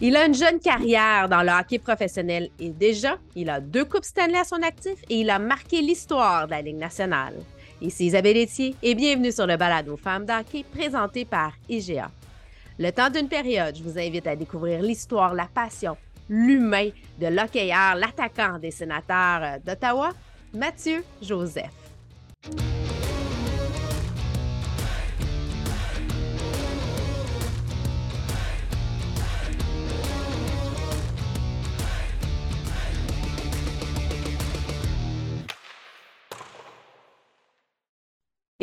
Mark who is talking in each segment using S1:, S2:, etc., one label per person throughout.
S1: Il a une jeune carrière dans le hockey professionnel et déjà, il a deux Coupes Stanley à son actif et il a marqué l'histoire de la Ligue nationale. Ici Isabelle Etier et bienvenue sur le balado Femmes d'hockey présenté par IGA. Le temps d'une période, je vous invite à découvrir l'histoire, la passion, l'humain de l'hockeyeur, l'attaquant des sénateurs d'Ottawa, Mathieu Joseph.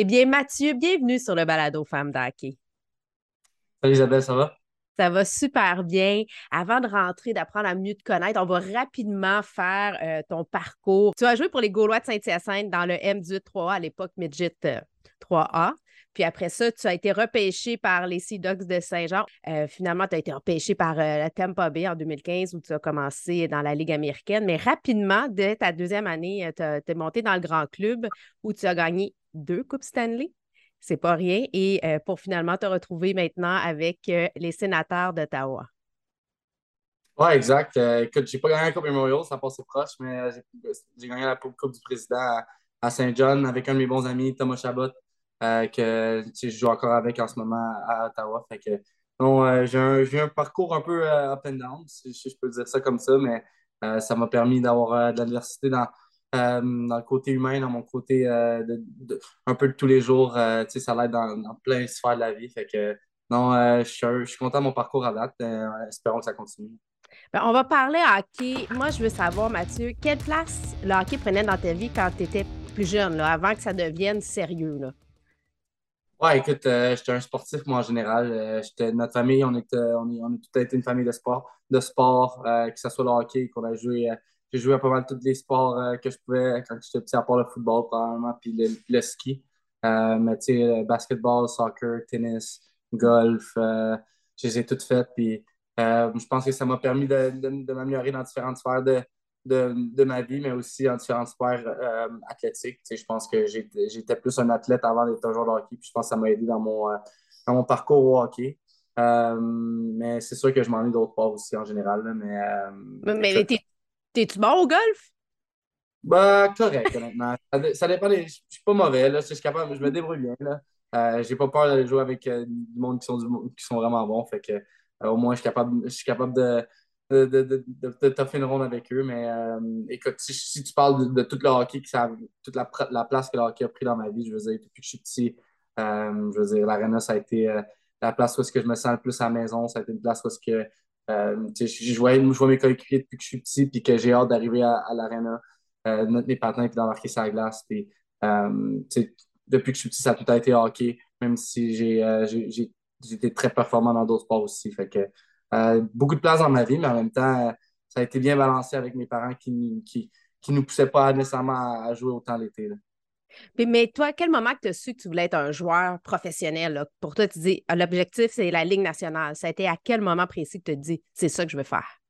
S1: Eh bien, Mathieu, bienvenue sur le balado Femmes d'Hockey.
S2: Salut Isabelle, ça va?
S1: Ça va super bien. Avant de rentrer, d'apprendre à mieux te connaître, on va rapidement faire euh, ton parcours. Tu as joué pour les Gaulois de Saint-Hyacinthe dans le M18 3A à l'époque Midget 3A. Euh, Puis après ça, tu as été repêché par les Sea Dogs de Saint-Jean. Euh, finalement, tu as été repêché par la Tampa Bay en 2015 où tu as commencé dans la Ligue américaine. Mais rapidement, dès ta deuxième année, tu es monté dans le grand club où tu as gagné deux Coupes Stanley. C'est pas rien. Et euh, pour finalement te retrouver maintenant avec euh, les sénateurs d'Ottawa.
S2: Oui, exact. Euh, écoute, j'ai pas gagné la Coupe Memorial, ça passé proche, mais j'ai gagné la Coupe du Président à, Saint-John avec un de mes bons amis, Thomas Chabot, que je joue encore avec en ce moment à Ottawa. Fait que, j'ai un, un, parcours un peu up and down, si, je peux dire ça comme ça, mais ça m'a permis d'avoir de l'adversité dans, euh, dans le côté humain, dans mon côté euh, de, un peu de tous les jours. Euh, tu sais, ça l'aide dans, dans, plein de sphères de la vie. Fait que non, je suis, content de mon parcours à date. espérons que ça continue.
S1: Ben, on va parler hockey. Moi, je veux savoir, Mathieu, quelle place le hockey prenait dans ta vie quand tu étais plus jeune, là, avant que ça devienne sérieux? Là?
S2: Ouais, écoute, j'étais un sportif, moi, en général. notre famille, on, était, on, on a tout été une famille de sport, de sport que ce soit le hockey, qu'on a joué j'ai joué à pas mal tous les sports euh, que je pouvais quand j'étais petit, à part le football, probablement, puis le, ski. Euh, mais tu sais, basketball, soccer, tennis, golf, euh, je les ai toutes faites. Puis je pense que ça m'a permis de, de, m'améliorer dans différentes sphères de, de, ma vie, mais aussi en différentes sphères athlétiques. Tu sais, je pense que j'étais plus un athlète avant d'être un joueur de hockey, puis je pense que ça m'a aidé dans mon, dans mon parcours au hockey. mais c'est sûr que je m'ennuie d'autres sports aussi en général. mais
S1: mais T'es-tu bon au golf?
S2: Bah, correct, honnêtement. Ça, dépend des... Je suis pas mauvais, là. Je suis capable, je me débrouille bien, là. Euh, j'ai pas peur d'aller jouer avec euh, du monde qui sont, vraiment bons. Fait que, euh, au moins, je suis capable, je suis capable de, de, de, de, toffer une ronde avec eux. Mais écoute, si, tu parles de, tout le hockey, toute la, la, place que le hockey a pris dans ma vie, je veux dire, depuis que je suis petit, je veux dire, l'Arena, ça a été la place où est-ce que je me sens le plus à la maison. Ça a été une place où est-ce que euh, je, vois, mes coéquipiers depuis que je suis petit puis que j'ai hâte d'arriver à, à l'aréna, euh, mettre mes patins et d'embarquer sa glace. Euh, depuis que je suis petit, ça a tout a été hockey, même si j'ai été très performant dans d'autres sports aussi. Beaucoup de place dans ma vie, mais en même temps, ça a été bien balancé avec mes parents qui ne qui, qui nous poussaient pas nécessairement à, jouer autant l'été
S1: mais toi, à quel moment que tu as su que tu voulais être un joueur professionnel? Pour toi, tu dis ah, l'objectif, c'est la Ligue nationale. Ça a été à quel moment précis que tu te dis c'est ça que je veux faire?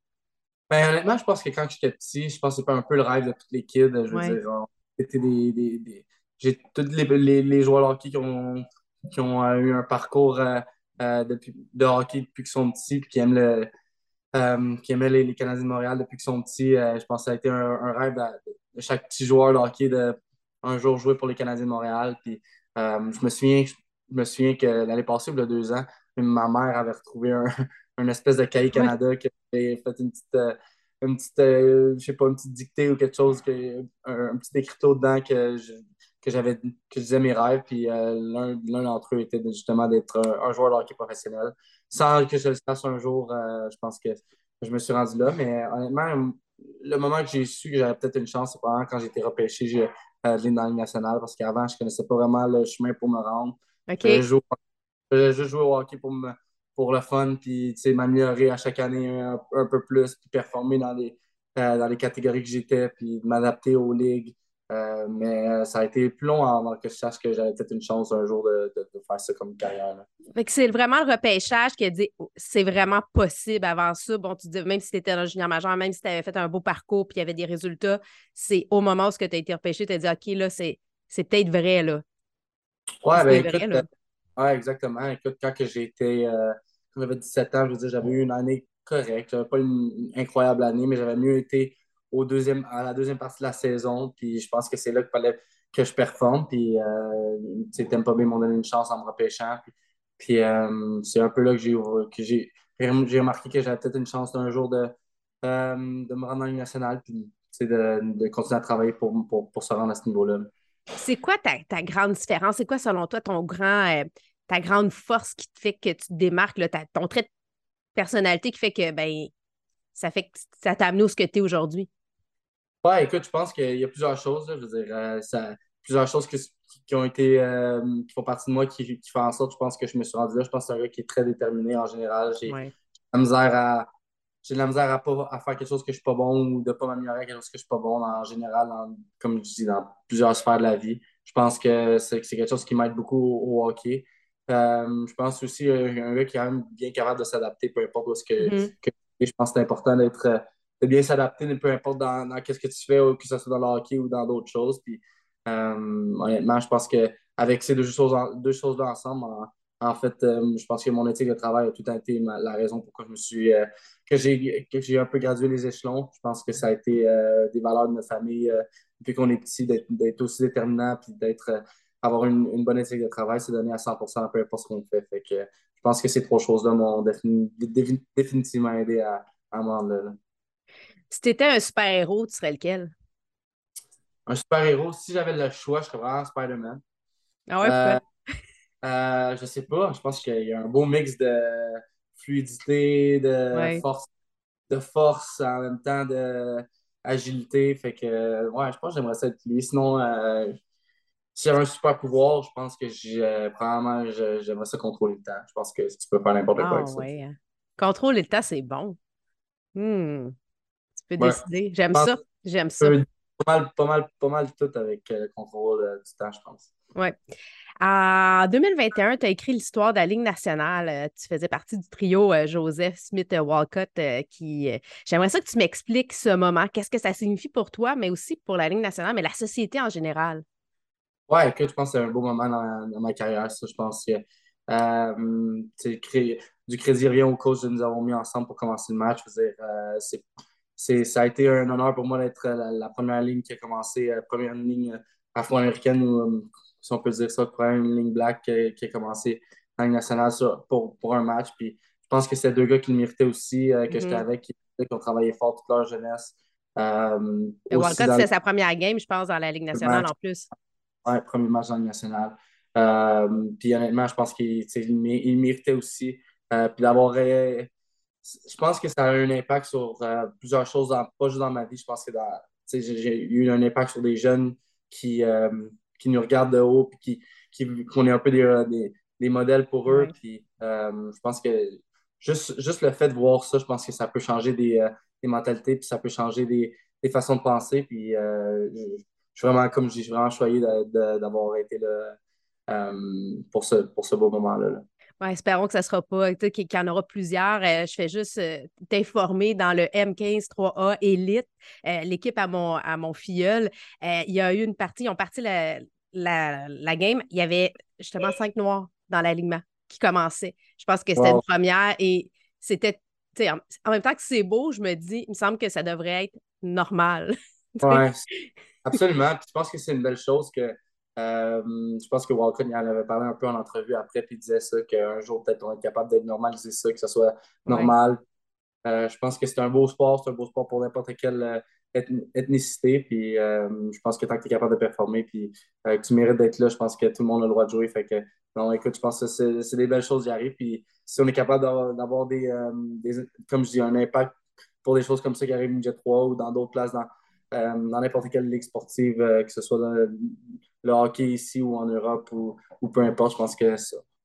S2: Ben, honnêtement, je pense que quand j'étais petit, je pense que c'était un peu le rêve de tous les kids. Je veux dire, c'était des, des, J'ai tous les, les, joueurs de hockey qui ont, qui ont euh, eu un parcours euh, euh, depuis, de hockey depuis qu'ils sont petits et qui aiment le. qui aimaient les, Canadiens de Montréal depuis qu'ils sont petits. je pense que ça a été un, rêve de, chaque petit joueur de hockey de un jour jouer pour les Canadiens de Montréal. Puis, euh, je, me souviens, je me souviens que l'année passée, il y a deux ans, ma mère avait retrouvé un, une espèce de cahier Canada qui avait fait une petite, euh, une petite euh, je sais pas, une petite dictée ou quelque chose, que, un, petit écriteau dedans que que j'avais que je disais mes rêves puis l'un d'entre eux était justement d'être un, joueur de hockey professionnel sans que je le fasse un jour je pense que je me suis rendu là mais honnêtement le moment que j'ai su que j'avais peut-être une chance c'est vraiment quand j'ai été repêché de dans la nationale parce qu'avant, je ne connaissais pas vraiment le chemin pour me rendre. Je jouais juste jouer au hockey pour, me, pour le fun, puis m'améliorer à chaque année un, peu plus, puis performer dans les, euh, dans les catégories que j'étais, puis m'adapter aux ligues. Euh, mais euh, ça a été plus long avant que je sache que j'avais peut-être une chance un jour de, faire ça comme carrière.
S1: c'est vraiment le repêchage qui a dit oh, c'est vraiment possible avant ça. Bon, tu dis, même si tu étais le junior majeur, même si tu avais fait un beau parcours puis il y avait des résultats, c'est au moment où tu as été repêché, tu as dit OK, là, c'est, peut-être vrai. Là.
S2: Ouais, ben, écoute, euh, ouais, exactement. Écoute, quand j'ai été, j'avais 17 ans, je veux dire, j'avais eu une année correct. J'avais pas une, incroyable année, mais j'avais mieux été au deuxième, à la deuxième partie de la saison. Puis je pense que c'est là qu'il fallait que je performe. Puis, euh, Tampa Bay m'ont donné une chance en me repêchant. Puis, euh, c'est un peu là que j'ai, remarqué que j'avais peut-être une chance d'un jour de, euh, de me rendre dans Ligue nationale. Puis, de, de continuer à travailler pour, pour, pour se rendre à ce niveau-là.
S1: C'est quoi ta, ta, grande différence? C'est quoi, selon toi, ton grand, euh, ta grande force qui te fait que tu te démarques, là, ton trait de personnalité qui fait que ben, ça fait que ça t'a amené où ce que tu es aujourd'hui?
S2: Ouais, écoute, je pense qu'il y a plusieurs choses. je veux dire, euh, ça, plusieurs choses qui, qui, ont été euh, qui font partie de moi qui, qui, font en sorte, je pense que je me suis rendu là. Je pense que c'est un gars qui est très déterminé en général. J'ai la misère à. J'ai de la misère à, pas, à faire quelque chose que je suis pas bon ou de pas m'améliorer à quelque chose que je suis pas bon en général, comme je dis, dans plusieurs sphères de la vie. Je pense que c'est quelque chose qui m'aide beaucoup au, hockey. Euh, je pense aussi un gars qui est quand même bien capable de s'adapter, peu importe où ce que, mm-hmm. que, je pense que c'est important d'être de bien s'adapter, peu importe dans, ce que tu fais, que ce soit dans le hockey ou dans d'autres choses. Puis, euh, honnêtement, je pense qu'avec ces deux choses-là deux choses ensemble, en, fait, euh, je pense que mon éthique de travail a tout été la raison pourquoi je me suis euh, que j'ai un peu gradué les échelons. Je pense que ça a été des valeurs de notre famille depuis qu'on est petit, d'être aussi déterminant puis d'être avoir une, bonne éthique de travail, c'est donner à 100% peu importe ce qu'on fait. je pense que ces trois choses-là m'ont définitivement aidé à, à.
S1: Si tu étais un super-héros, tu serais lequel?
S2: Un super-héros, si j'avais le choix, je serais vraiment Spider-Man.
S1: Ah ouais, euh,
S2: euh, je sais pas. Je pense qu'il y a un beau mix de fluidité, de force, de force en même temps d'agilité. Fait que ouais, je pense que j'aimerais ça être lui. Sinon, euh, si j'avais un super pouvoir, je pense que probablement j'aimerais ça contrôler le temps. Je pense que tu peux faire n'importe quoi avec
S1: ah ça. Hein. Contrôler le temps, c'est bon. Hmm décider. J'aime ça. J'aime ça.
S2: Pas mal, pas mal, pas mal tout avec euh, le contrôle euh, du temps, je pense.
S1: Oui. En 2021, tu as écrit l'histoire de la Ligue nationale. Euh, tu faisais partie du trio Joseph Smith-Walcott qui. J'aimerais ça que tu m'expliques ce moment. Qu'est-ce que ça signifie pour toi, mais aussi pour la Ligue nationale, mais la société en général?
S2: Oui, écoute, je pense que c'est un beau moment dans, ma carrière. Ça, je pense que du crédit rien au coach que nous avons mis ensemble pour commencer le match. Je veux dire, c'est ça a été un honneur pour moi d'être la, première ligne qui a commencé, la première ligne afro-américaine, ou euh, si on peut dire ça, première ligne black qui, a commencé en Ligue nationale pour, pour un match. Puis je pense que c'est deux gars qui le méritaient aussi, euh, que j'étais mm-hmm. avec, qui, ont travaillé fort toute leur jeunesse.
S1: Euh, Walcott, c'est sa première game, je pense, dans la Ligue nationale en plus.
S2: Oui, premier match dans la Ligue nationale. Euh, puis honnêtement, je pense qu'il il méritait aussi. puis d'avoir je pense que ça a eu un impact sur euh, plusieurs choses, pas juste dans ma vie. Je pense que j'ai eu un impact sur des jeunes qui, euh, qui nous regardent de haut et qui, qu'on est un peu des, euh, des, modèles pour eux. Puis, je pense que juste, juste le fait de voir ça, je pense que ça peut changer des, des mentalités, puis ça peut changer des, des façons de penser. Puis, je, suis vraiment, comme je vraiment choyé d'avoir été là pour, ce, pour ce beau moment-là. là
S1: espérons que ça ne sera pas, qu'il y en aura plusieurs. Euh, je fais juste euh, t'informer dans le M15 3A Elite, euh, l'équipe à mon, à mon filleul. il y a eu une partie, ils ont parti la, la, game. Il y avait justement cinq noirs dans l'alignement qui commençaient. Je pense que c'était une première et c'était, en, en même temps que c'est beau, je me dis, il me semble que ça devrait être normal.
S2: oui, absolument. Puis je pense que c'est une belle chose que je pense que Walcott en avait parlé un peu en entrevue après, puis il disait ça, qu'un jour, peut-être, on est capable d'être normalisé ça, que ce soit normal. Euh, je pense que c'est un beau sport, c'est un beau sport pour n'importe quelle euh, ethnicité. Puis je pense que tant que tu es capable de performer, puis que tu mérites d'être là, je pense que tout le monde a le droit de jouer. Fait que, non, écoute, je pense que c'est des belles choses qui arrivent. Puis si on est capable d'avoir des, comme je dis, un impact pour des choses comme ça qui arrivent au Jet 3 ou dans d'autres places dans, dans n'importe quelle ligue sportive, que ce soit dans, le hockey ici ou en Europe ou, peu importe, je pense que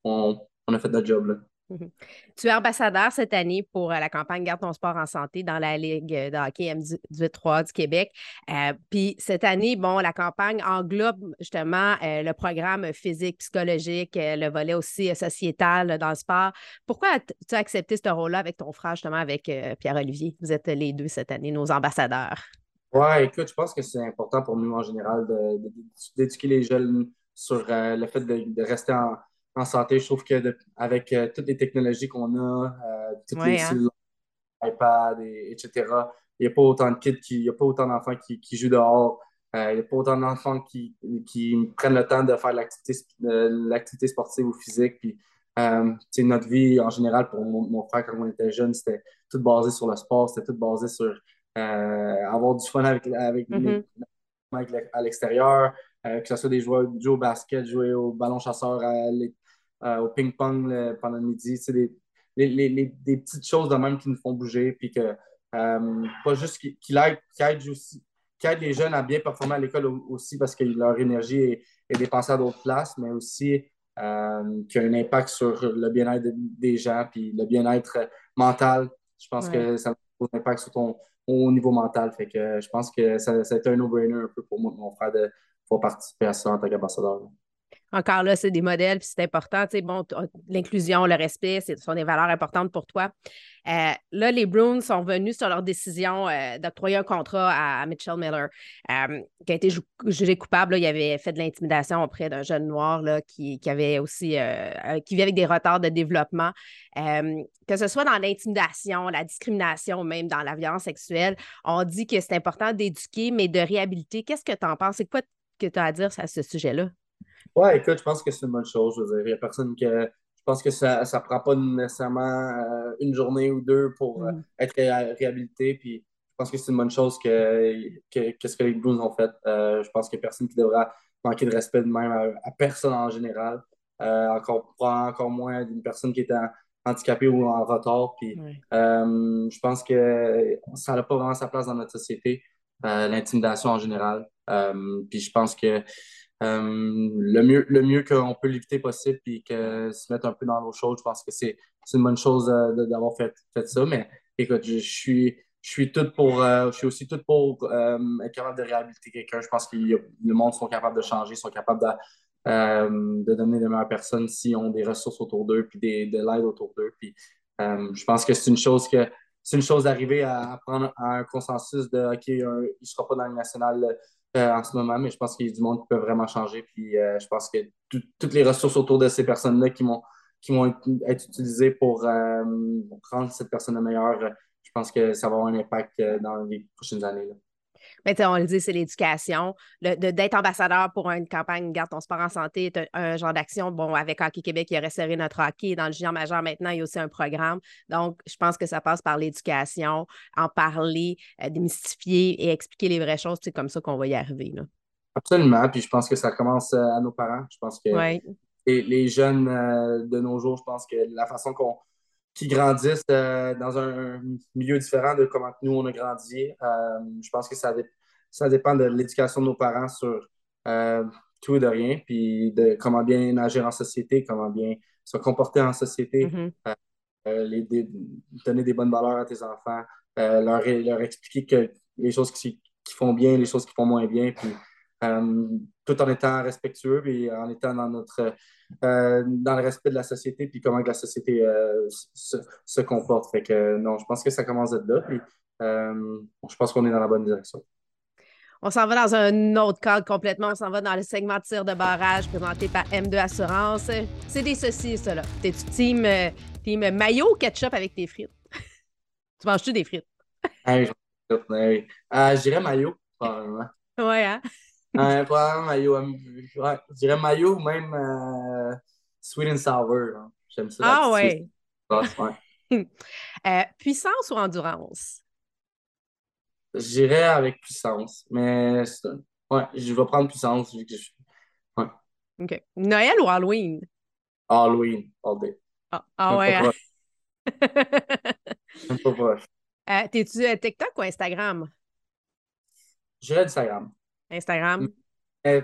S2: on, a fait notre job. Là.
S1: Mhm. Tu es ambassadeur cette année pour euh, la campagne Garde ton sport en santé dans la Ligue de hockey M18-3 du Québec. Euh, puis cette année, bon, la campagne englobe justement euh, le programme physique, psychologique, le volet aussi sociétal dans le sport. Pourquoi tu as accepté ce rôle-là avec ton frère, justement, avec Pierre-Olivier? Vous êtes les deux cette année, nos ambassadeurs.
S2: Ouais, écoute, je pense que c'est important pour nous en général d'éduquer les jeunes sur euh, le fait de, rester en, santé. Je trouve que avec euh, toutes les technologies qu'on a, euh, toutes les hein. iPad, etc. Il n'y a pas autant de kids, qui, il n'y a pas autant d'enfants qui, qui, jouent dehors. il n'y a pas autant d'enfants qui, qui, prennent le temps de faire l'activité sportive ou physique. Puis, notre vie en général, pour mon, frère, quand on était jeune, c'était tout basé sur le sport, c'était tout basé sur avoir du fun avec, avec, mm-hmm. à l'extérieur, que ce soit des joueurs, jouer au basket, jouer au ballon chasseur, au ping-pong pendant le midi, des, les, les, des petites choses de même qui nous font bouger, puis que pas juste qui, qui, aident, aussi, qui les jeunes à bien performer à l'école aussi parce que leur énergie est, est dépensée à d'autres places, mais aussi euh, qui a un impact sur le bien-être des gens, puis le bien-être mental. Je pense que ça a un impact sur ton au niveau mental. Fait que je pense que ça, ça a été un no-brainer un peu pour moi, mon frère, de pouvoir participer à ça en tant qu'ambassadeur
S1: encore là, c'est des modèles, puis c'est important. Bon, l'inclusion, le respect, ce sont des valeurs importantes pour toi. Euh, là, les Bruins sont venus sur leur décision euh, d'octroyer un contrat à, Mitchell Miller, euh, qui a été jugé coupable. il avait fait de l'intimidation auprès d'un jeune noir là, qui, avait aussi qui vit avec des retards de développement. que ce soit dans l'intimidation, la discrimination, même dans la violence sexuelle, on dit que c'est important d'éduquer, mais de réhabiliter. Qu'est-ce que tu en penses? C'est quoi que tu as à dire à ce sujet-là?
S2: Ouais, écoute, je pense que c'est une bonne chose. Je veux dire, il n'y a personne que. Je pense que ça ne prend pas nécessairement euh, une journée ou deux pour euh, mm. être réhabilité. Puis je pense que c'est une bonne chose que, que, ce que les Blues ont fait. Euh, je pense qu'il n'y a personne qui devra manquer de respect de même à, personne en général. encore, encore moins d'une personne qui est handicapée ou en retard. Puis je pense que ça n'a pas vraiment sa place dans notre société, l'intimidation en général. puis je pense que le mieux, le mieux qu'on peut l'éviter possible puis que se mettre un peu dans l'eau chaude, je pense que c'est une bonne chose euh, d'avoir fait, fait ça. Mais écoute, je, suis je suis tout pour euh, je suis aussi tout pour être capable de réhabiliter quelqu'un. Je pense que le monde sont capables de changer, sont capables de, de donner de meilleures personnes s'ils ont des ressources autour d'eux puis des, de l'aide autour d'eux. Je pense que c'est une chose que c'est une chose d'arriver à, prendre un consensus de OK, il ne sera pas dans le national euh, en ce moment, mais je pense qu'il y a du monde qui peut vraiment changer. Puis euh, je pense que toutes les ressources autour de ces personnes-là qui vont, qui être, utilisées pour, euh, rendre cette personne meilleure, je pense que ça va avoir un impact dans les prochaines années.
S1: Mais on le dit, c'est l'éducation. D'être ambassadeur pour une campagne Garde ton sport en santé est un, genre d'action. Bon, avec Hockey Québec, il a resserré notre hockey. Dans le junior majeur, maintenant, il y a aussi un programme. Donc, je pense que ça passe par l'éducation, en parler, euh, démystifier et expliquer les vraies choses. C'est comme ça qu'on va y arriver. Là.
S2: Absolument. Puis je pense que ça commence euh, à nos parents. Je pense que les, jeunes euh, de nos jours, je pense que la façon qu'on qui grandissent dans un milieu différent de comment nous on a grandi. je pense que ça, ça dépend de l'éducation de nos parents sur euh, tout et de rien, puis de comment bien agir en société, comment bien se comporter en société, mm-hmm. euh, euh, donner des bonnes valeurs à tes enfants, leur, leur expliquer que les choses qui, qui, font bien, les choses qui font moins bien, puis tout en étant respectueux et en étant dans notre dans le respect de la société puis comment que la société se, se, comporte. Fait que non, je pense que ça commence d'être là. Puis, je pense qu'on est dans la bonne direction.
S1: On s'en va dans un autre cadre complètement. On s'en va dans le segment de tir de barrage présenté par M2 Assurance. C'est des saucisses, ça, là. T'es-tu team, euh, team maillot ou ketchup avec tes frites? tu manges-tu des frites?
S2: hey, je, euh, dirais maillot, probablement.
S1: Ouais, hein?
S2: Euh, probablement maillot. Ouais, je dirais maillot ou même euh, sweet and sour. J'aime ça.
S1: Ah, ouais. ouais. puissance ou endurance?
S2: J'irais avec puissance, mais ouais, je vais prendre puissance. Ouais.
S1: OK. Noël ou Halloween?
S2: Halloween, all day.
S1: Ah, ah ouais. Hein?
S2: Même pas proche.
S1: Euh, T'es-tu euh, TikTok ou Instagram?
S2: J'irais Instagram.
S1: Instagram?
S2: Je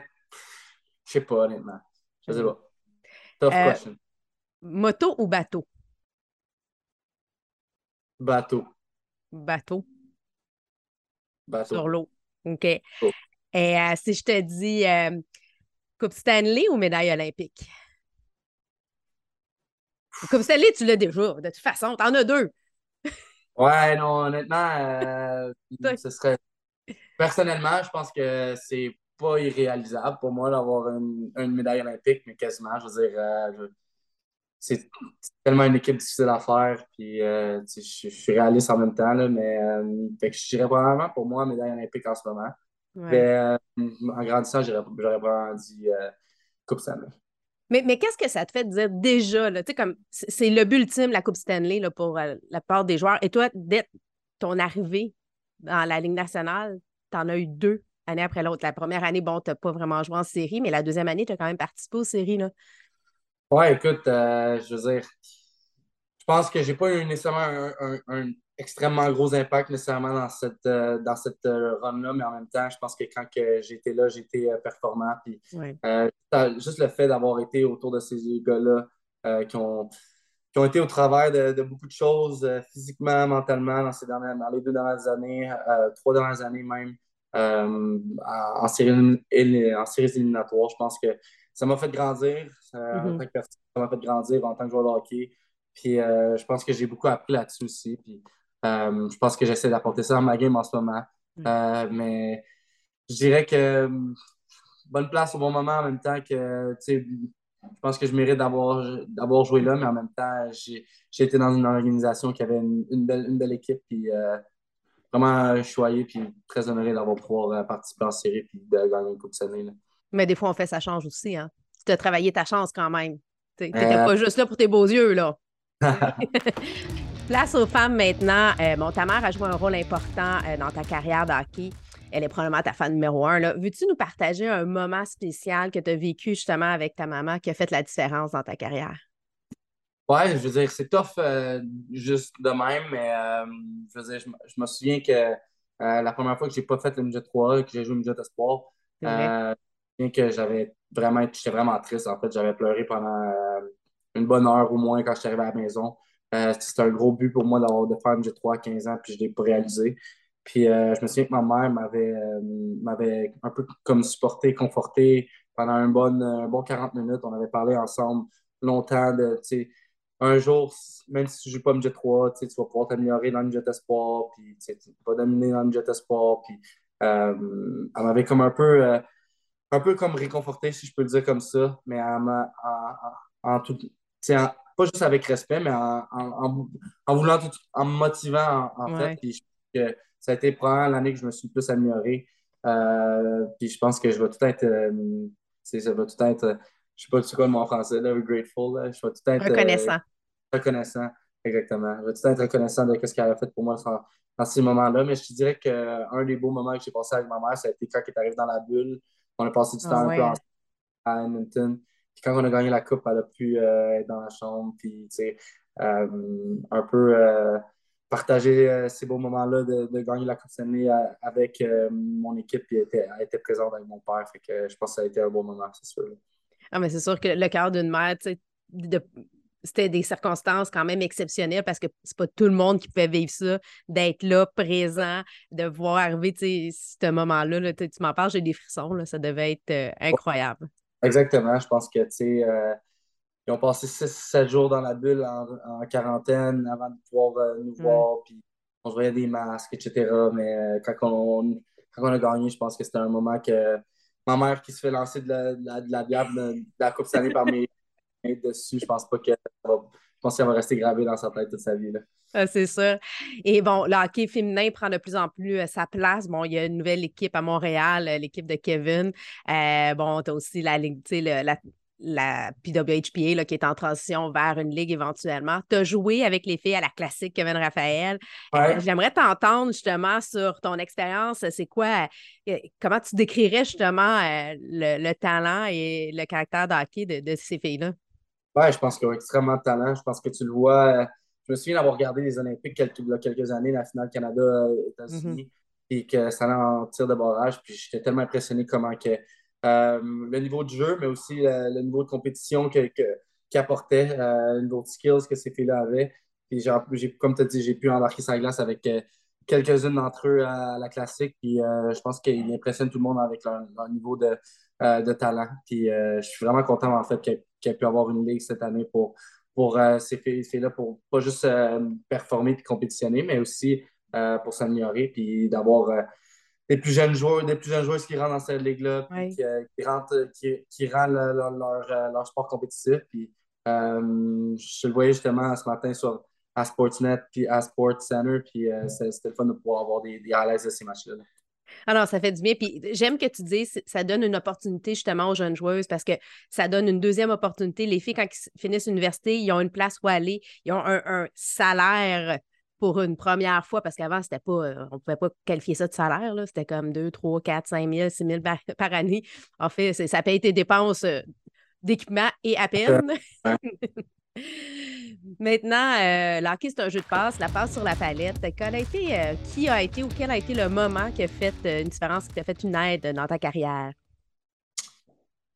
S2: sais pas, honnêtement. Je sais pas. Tough euh, question.
S1: Moto ou bateau?
S2: Bateau.
S1: Bateau.
S2: Sur
S1: l'eau. OK. Et euh, si je te dis euh, Coupe Stanley ou médaille olympique? Coupe Stanley, tu l'as déjà. De toute façon, t'en as deux.
S2: ouais, non, honnêtement, ce serait. Personnellement, je pense que c'est pas irréalisable pour moi d'avoir une, médaille olympique, mais quasiment. Je veux dire, c'est tellement une équipe difficile à faire. Puis, je, suis réaliste en même temps, là, mais je dirais probablement pour moi médaille olympique en ce moment. en grandissant, j'aurais probablement dit Coupe Stanley.
S1: Mais, mais qu'est-ce que ça te fait de dire déjà, là, comme c'est le but ultime, la Coupe Stanley, là, pour la part des joueurs. Et toi, dès ton arrivée dans la Ligue nationale, tu en as eu deux année après l'autre. La première année, bon, tu n'as pas vraiment joué en série, mais la deuxième année, tu as quand même participé aux séries. Là.
S2: Ouais, écoute, euh, je veux dire, je pense que j'ai pas eu nécessairement un, extrêmement gros impact nécessairement dans cette, euh, dans cette euh, run-là, mais en même temps, je pense que quand j'étais là, j'étais performant. Puis, juste le fait d'avoir été autour de ces gars-là qui ont qui ont été au travers de, beaucoup de choses physiquement, mentalement dans, ces dernières, dans les deux dernières années, trois dernières années même. Euh, en, série, en séries éliminatoires. Je pense que ça m'a fait grandir en mm-hmm. tant que personne, ça m'a fait grandir en tant que joueur de hockey. Puis euh, je pense que j'ai beaucoup appris là-dessus aussi. Puis euh, je pense que j'essaie d'apporter ça dans ma game en ce moment. Mm. mais je dirais que bonne place au bon moment en même temps que je pense que je mérite d'avoir joué là, mais en même temps, j'ai été dans une organisation qui avait une, belle, une belle équipe. Puis vraiment choyé puis très honoré d'avoir pouvoir euh, participer en série et de gagner une Coupe Stanley.
S1: Mais des fois, on fait sa change aussi. Hein? Tu as travaillé ta chance quand même. Tu n'étais euh. pas juste là pour tes beaux yeux. là. Place aux femmes maintenant. Euh, bon, ta mère a joué un rôle important dans ta carrière de hockey. Elle est probablement ta fan numéro un. Veux-tu nous partager un moment spécial que tu as vécu justement avec ta maman qui a fait la différence dans ta carrière?
S2: Ouais, je veux dire, c'est tough euh, juste de même, mais euh, je veux dire, je, me souviens que euh, la première fois que j'ai pas fait le midget 3 que j'ai joué le midget espoir, je me souviens que j'avais vraiment, j'étais vraiment triste. En fait, j'avais pleuré pendant une bonne heure au moins quand je suis arrivé à la maison. c'était un gros but pour moi d'avoir de faire le midget 3 à 15 ans, puis je l'ai pas réalisé. Puis je me souviens que ma mère m'avait, m'avait un peu comme supporté, conforté pendant un bon, un bon 40 minutes. On avait parlé ensemble longtemps de, un jour, même si tu ne joues pas Midget 3, tu vas pouvoir t'améliorer dans le Midget Espoir, puis tu vas dominer dans le Midget Espoir. Puis, euh, elle m'avait comme un peu, euh, un peu comme réconforté, si je peux le dire comme ça, mais en, en, tout, pas juste avec respect, mais en, en voulant tout, en me motivant en, fait. Puis que ça a été probablement l'année que je me suis le plus amélioré. Euh, puis je pense que je vais tout être, ça va tout être, je sais pas c'est quoi le mot en français, là, grateful, je vais tout être.
S1: Reconnaissant
S2: reconnaissant, exactement. Je vais tout être reconnaissant de ce qu'elle a fait pour moi dans, ces moments-là. Mais je te dirais qu'un des beaux moments que j'ai passé avec ma mère, ça a été quand elle est arrivée dans la bulle. On a passé du ah temps un peu à Edmonton. Puis quand on a gagné la coupe, elle a pu euh, être dans la chambre. Puis, tu sais, euh, un peu euh, partager ces beaux moments-là de, gagner la Coupe Stanley avec mon équipe. Puis elle était, était, présente avec mon père. Fait que je pense que ça a été un beau moment, c'est sûr.
S1: Ah, mais c'est sûr que le cœur d'une mère, tu sais, de c'était des circonstances quand même exceptionnelles parce que c'est pas tout le monde qui pouvait vivre ça, d'être là, présent, de voir arriver ce moment-là. tu m'en parles, j'ai des frissons, là, ça devait être euh, incroyable.
S2: Exactement, je pense que euh, ils ont passé 6-7 jours dans la bulle en, quarantaine avant de pouvoir euh, nous voir, puis on se voyait des masques, etc. Mais quand on, quand, on, a gagné, je pense que c'était un moment que ma mère qui se fait lancer de la, de la, bière de, la Coupe Stanley par mes dessus, je pense pas que je pense qu'elle va rester gravée dans sa tête toute sa vie.
S1: Ah, c'est sûr. Et bon, le hockey féminin prend de plus en plus euh, sa place. Bon, il y a une nouvelle équipe à Montréal, euh, l'équipe de Kevin. Euh, bon, tu as aussi la ligue, tu sais, la, la PWHPA là, qui est en transition vers une ligue éventuellement. Tu as joué avec les filles à la classique Kevin Raphaël. J'aimerais t'entendre justement sur ton expérience. C'est quoi, comment tu décrirais justement le, talent et le caractère de hockey de ces filles-là?
S2: Ouais, je pense qu'ils ont extrêmement de talent. Je pense que tu le vois. Euh, je me souviens d'avoir regardé les Olympiques quelques, il y a quelques années, la finale Canada-États-Unis, et mm-hmm. que ça allait en tir de barrage. Puis j'étais tellement impressionné comment que euh, le niveau de jeu, mais aussi euh, le niveau de compétition qu'il que, apportait, le niveau de skills que ces filles-là avaient. Puis j'ai, comme tu as dit, j'ai pu embarquer sa glace avec quelques-unes d'entre eux à la classique. Puis je pense qu'il impressionne tout le monde avec leur, niveau de, de talent. Puis je suis vraiment content en fait que qui a pu avoir une ligue cette année pour, pour euh, ces filles-là, pour pas juste euh, performer et compétitionner, mais aussi euh, pour s'améliorer puis d'avoir des plus jeunes joueurs, des plus jeunes joueurs qui rentrent dans cette ligue-là, qui, qui, qui, rendent leur, leur, sport compétitif. Puis je le voyais justement ce matin sur, à Sportsnet puis à SportsCenter, puis c'était le fun de pouvoir avoir des, des highlights de ces matchs-là.
S1: Alors, ça fait du bien. Puis j'aime que tu dises, ça donne une opportunité justement aux jeunes joueuses parce que ça donne une deuxième opportunité. Les filles, quand ils finissent l'université, ils ont une place où aller, ils ont un, salaire pour une première fois, parce qu'avant, c'était pas, euh, on ne pouvait pas qualifier ça de salaire. C'était comme 2, 3, 4, 5 000, 6 000 par, année. En fait, ça paye tes dépenses euh, d'équipement et à peine. Maintenant, euh, l'hockey, c'est un jeu de passe, la passe sur la palette. Quel a été, euh, qui a été ou quel a été le moment qui a fait euh, une différence, qui t'a fait une aide dans ta carrière?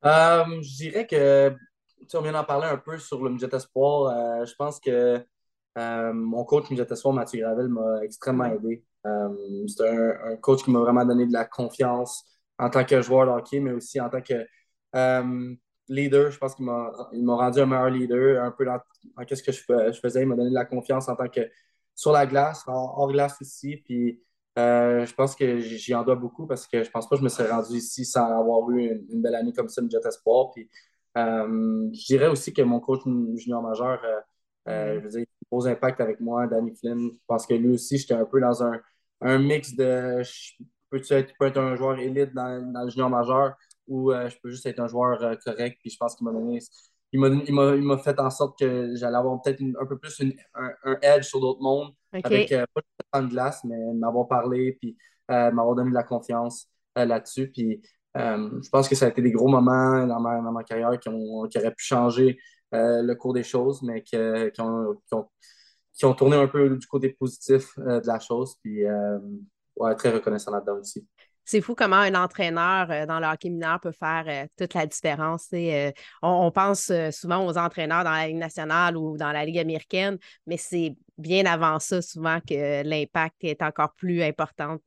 S2: je dirais que, tu on vient d'en parler un peu sur le Midget Espoir. je pense que mon coach Midget Espoir, Mathieu Gravel, m'a extrêmement aidé. c'est un, coach qui m'a vraiment donné de la confiance en tant que joueur de hockey, mais aussi en tant que leader. Je pense qu'il m'a rendu un meilleur leader, un peu dans, ce que je, faisais. Il m'a donné de la confiance en tant que sur la glace, hors glace aussi. Puis euh, je pense que j'y en dois beaucoup parce que je pense pas que je me serais rendu ici sans avoir eu une, belle année comme ça, Jet Espoir. Puis euh, je dirais aussi que mon coach junior majeur, euh, je veux dire, gros impact avec moi, Danny Flynn. parce que lui aussi, j'étais un peu dans un, mix de être, peux être un joueur élite dans, dans le junior majeur, ou euh, je peux juste être un joueur euh, correct. Puis je pense qu'il m'a donné. Il m'a fait en sorte que j'allais avoir peut-être un peu plus un, edge sur d'autres mondes. Avec euh, pas de glace, mais m'avoir parlé, puis m'avoir donné de la confiance là-dessus. Puis je pense que ça a été des gros moments dans ma, dans ma carrière qui, ont, qui auraient pu changer le cours des choses, mais qui, ont, qui, ont, tourné un peu du côté positif de la chose. Puis ouais, très reconnaissant là-dedans aussi
S1: c'est fou comment un entraîneur euh, dans le hockey mineur peut faire euh, toute la différence. Euh, on, pense souvent aux entraîneurs dans la Ligue nationale ou dans la Ligue américaine, mais c'est bien avant ça souvent que l'impact est encore plus important.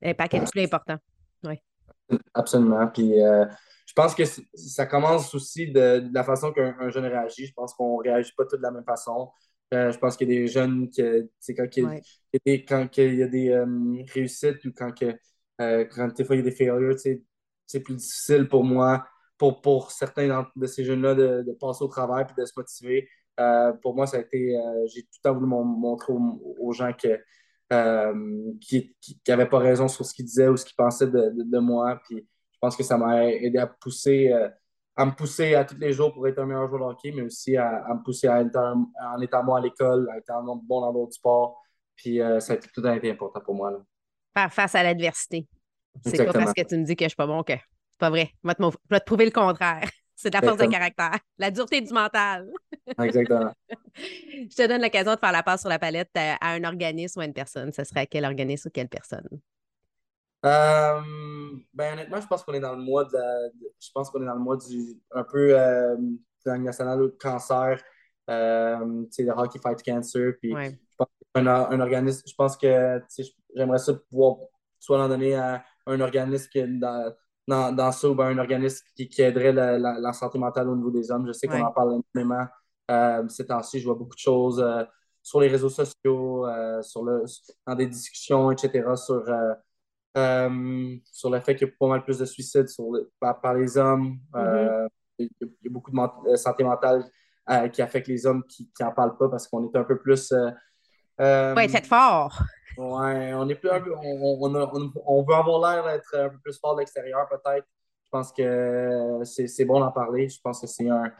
S1: l'impact est plus important. Oui.
S2: Absolument. Puis je pense que ça commence aussi de, la façon qu'un jeune réagit. Je pense qu'on ne réagit pas tous de la même façon. je pense qu'il y a des jeunes qui, quand, quand il y a des réussites ou quand que, euh, quand des fois il y a des failures, c'est plus difficile pour moi, pour, pour certains de ces jeunes-là, de, passer au travail et de se motiver. Euh, pour moi, ça a été. Euh, j'ai tout le temps voulu montrer aux, gens que, qui n'avaient pas raison sur ce qu'ils disaient ou ce qu'ils pensaient de, moi. Puis pense que ça m'a aidé à pousser, à me pousser à tous les jours pour être un meilleur joueur de hockey, mais aussi à, me pousser à être en étant bon à l'école, à être bon dans d'autres sports. Puis ça a été tout à été important pour moi. Là
S1: faire face à l'adversité. C'est pas parce que tu me dis que je suis pas bon que c'est pas vrai. Je vais te, prouver le contraire. C'est de la force de caractère, la dureté du mental.
S2: Exactement.
S1: je te donne l'occasion de faire la passe sur la palette à, un organisme ou à une personne. Ce serait à quel organisme ou quelle personne?
S2: Euh, ben honnêtement, je pense qu'on est dans le mois de, je pense qu'on est dans le mois du un peu euh, national cancer, euh, le Hockey Fight Cancer, puis un, un, organisme, je pense que j'aimerais ça pouvoir soit en donner à un organisme qui dans, dans, dans ça ou un organisme qui, qui aiderait la, la, santé mentale au niveau des hommes. Je sais qu'on en parle énormément euh, ces temps-ci. Je vois beaucoup de choses euh, sur les réseaux sociaux, sur le, dans des discussions, etc., sur, sur le fait qu'il y a pas mal plus de suicides sur par, les hommes. Mm-hmm. il, y a, beaucoup de santé mentale qui affecte les hommes qui n'en parlent pas parce qu'on est un peu plus
S1: euh, oui, faites fort.
S2: Ouais, on est plus on, veut avoir l'air d'être un peu plus fort de l'extérieur, peut-être. Je pense que c'est bon d'en parler. Je pense que c'est un.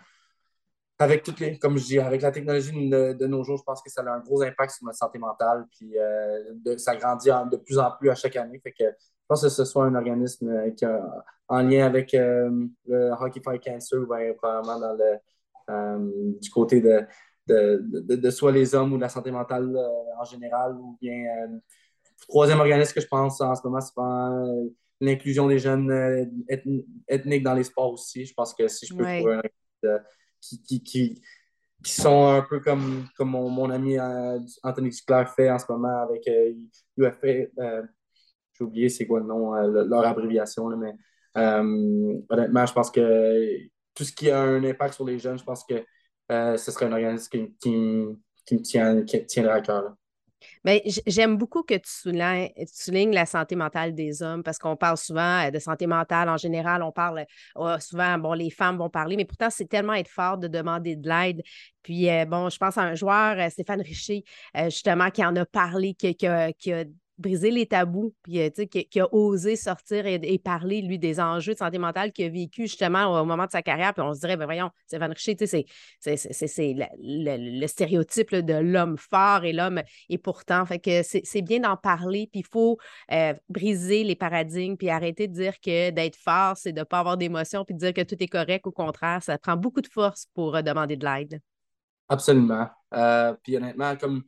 S2: Avec toutes les, comme je dis, avec la technologie de, nos jours, je pense que ça a un gros impact sur notre santé mentale. Puis euh, ça grandit de plus en plus à chaque année. Fait que je pense que ce soit un organisme euh, en lien avec le Hockey Fight Cancer ou probablement dans le, du côté de de, de, soit les hommes ou de la santé mentale euh, en général, ou bien le euh, troisième organisme que je pense en ce moment, c'est euh, l'inclusion des jeunes ethniques dans les sports aussi. Je pense que si je peux trouver un qui, qui, qui, qui, sont un peu comme, comme mon, mon ami Anthony Duclair fait en ce moment avec UFP. J'ai oublié c'est quoi le nom, leur abréviation, mais honnêtement, je pense que tout ce qui a un impact sur les jeunes, je pense que euh, ce serait un organisme qui, qui, me tient, qui tiendrait à cœur.
S1: Mais j'aime beaucoup que tu soulignes, la santé mentale des hommes parce qu'on parle souvent euh, de santé mentale en général. On parle oh, souvent, bon, les femmes vont parler, mais pourtant, c'est tellement être fort de demander de l'aide. Puis, euh, bon, je pense à un joueur, euh, Stéphane Richer, justement, qui en a parlé, qui a briser les tabous, puis euh, qui, qui, a osé sortir et, parler, lui, des enjeux de santé mentale qu'il a vécu justement au, moment de sa carrière. Puis on se dirait, ben voyons, Stéphane Richer, c'est le, le, stéréotype de l'homme fort et l'homme. Et pourtant, fait que c'est bien d'en parler, puis il faut euh, briser les paradigmes, puis arrêter de dire que d'être fort, c'est de ne pas avoir d'émotion, puis de dire que tout est correct. Au contraire, ça prend beaucoup de force pour euh, demander de l'aide.
S2: Absolument. puis honnêtement, comme,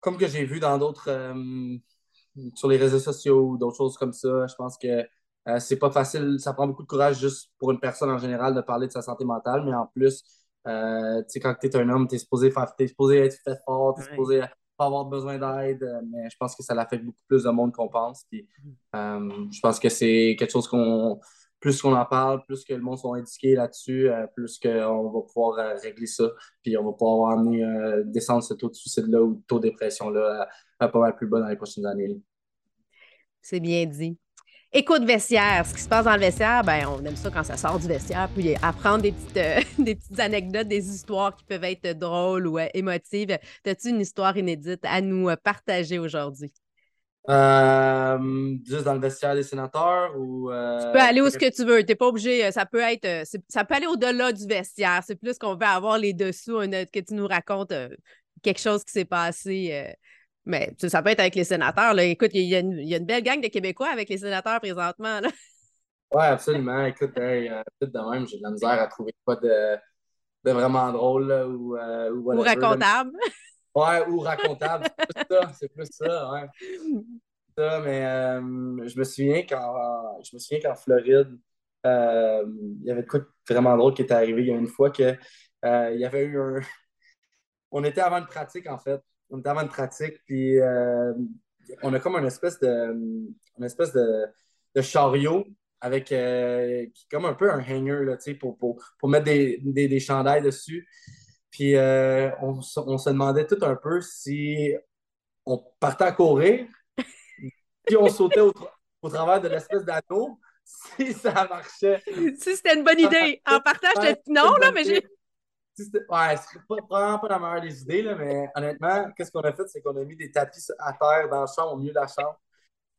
S2: comme que j'ai vu dans d'autres sur les réseaux sociaux ou d'autres choses comme ça. Je pense que euh, c'est pas facile. Ça prend beaucoup de courage juste pour une personne en général de parler de sa santé mentale, mais en plus, euh, tu sais, quand tu es un homme, tu es es supposé être fait fort, tu es supposé pas avoir besoin d'aide, euh, mais je pense que ça l'affecte beaucoup plus de monde qu'on pense. Puis, je pense que c'est quelque chose qu'on plus qu'on en parle, plus que le monde soit indiqué là-dessus, plus qu'on va pouvoir régler ça, puis on va pouvoir amener, descendre ce taux de suicide-là ou taux de dépression-là pas mal plus bas dans les prochaines années.
S1: C'est bien dit. Écoute vestiaire, ce qui se passe dans le vestiaire, ben, on aime ça quand ça sort du vestiaire, puis apprendre des petites, euh, des petites anecdotes, des histoires qui peuvent être drôles ou euh, émotives. As-tu une histoire inédite à nous euh, partager aujourd'hui?
S2: Juste dans le vestiaire des sénateurs ou.
S1: tu peux aller où ce que tu veux. Tu n'es pas obligé. Ça peut être. Ça peut aller au-delà du vestiaire. C'est plus qu'on veut avoir les dessous, que tu nous racontes quelque chose qui s'est passé mais ça peut être avec les sénateurs. Là. Écoute, il y, a une belle gang de Québécois avec les sénateurs présentement.
S2: Oui, absolument. Écoute, euh, de même, j'ai de la misère à trouver pas de, de vraiment drôle. ou, euh,
S1: ou, racontable.
S2: Ouais, ou racontable. c'est plus ça. C'est plus ça, ouais. Ça, mais euh, je me souviens qu'en je me souviens qu'en Floride, il y avait de quoi vraiment drôle qui était arrivé. Il y a une fois que il y avait eu un. On était avant une pratique, en fait on était avant une pratique, puis euh, on a comme une espèce de, une espèce de, chariot avec euh, comme un peu un hanger là, pour, pour, pour mettre des, des, chandails dessus. Puis euh, on, se demandait tout un peu si on partait à courir, si on sautait au, travers de l'espèce d'anneau, si ça marchait.
S1: Si c'était une bonne idée. En partage, non, là, mais j'ai.
S2: Ouais, c'est probablement pas la meilleure des idées, là, mais honnêtement, qu'est-ce qu'on a fait, c'est qu'on a mis des tapis à terre dans le champ, au milieu de la chambre.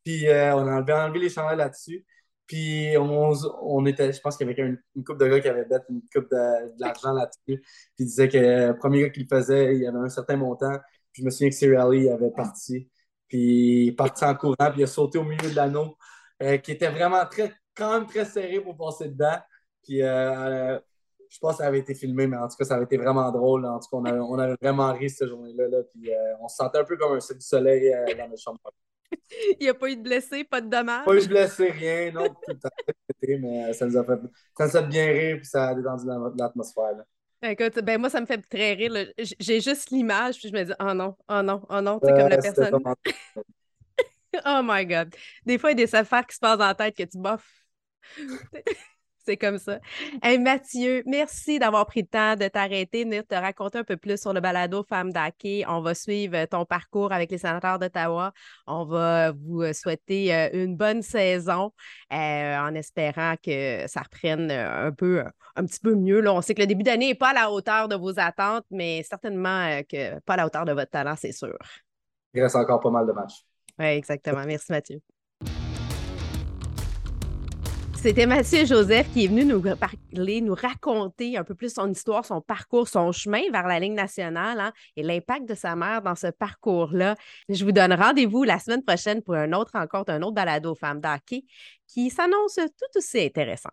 S2: Puis euh, on a enlevé, les chandelles là-dessus. Puis on, on, était, je pense qu'il y avait une, coupe de gars qui avait bête une coupe de, l'argent là-dessus. Puis disait que le premier gars qui faisait, il y avait un certain montant. Puis je me souviens que Siri avait parti. Puis il est parti en courant, puis il a sauté au milieu de l'anneau, euh, qui était vraiment très, quand même très serré pour passer dedans. Puis euh, je pense que ça avait été filmé, mais en tout cas, ça avait été vraiment drôle. En tout cas, on avait, on vraiment ri cette journée-là. Là, puis euh, on se sentait un peu comme un du soleil dans notre chambre.
S1: Il n'y a pas eu de blessés, pas de dommages.
S2: Pas eu de blessés, rien. Non, tout été, mais euh, ça nous a fait, ça nous a bien rire, puis ça a détendu l'atmosphère.
S1: Écoute, ben moi, ça me fait très rire. J'ai juste l'image, puis je me dis, oh non, oh non, oh non, tu sais, comme la personne. oh my God. Des fois, il y a des affaires qui se passent dans la tête que tu boffes. C'est comme ça. Mathieu, merci d'avoir pris le temps de t'arrêter, de venir te raconter un peu plus sur le balado Femme d'Hockey. On va suivre ton parcours avec les sénateurs d'Ottawa. On va vous souhaiter euh, une bonne saison euh, en espérant que ça reprenne un peu, un petit peu mieux. Là, on sait que le début d'année n'est pas à la hauteur de vos attentes, mais certainement euh, que pas à la hauteur de votre talent, c'est sûr.
S2: Il reste encore pas mal de matchs.
S1: Oui, exactement. Merci, Mathieu. C'était Mathieu Joseph qui est venu nous parler, nous raconter un peu plus son histoire, son parcours, son chemin vers la Ligue nationale hein, et l'impact de sa mère dans ce parcours-là. Je vous donne rendez-vous la semaine prochaine pour une autre rencontre, un autre balado femmes d'hockey qui s'annonce tout aussi intéressant.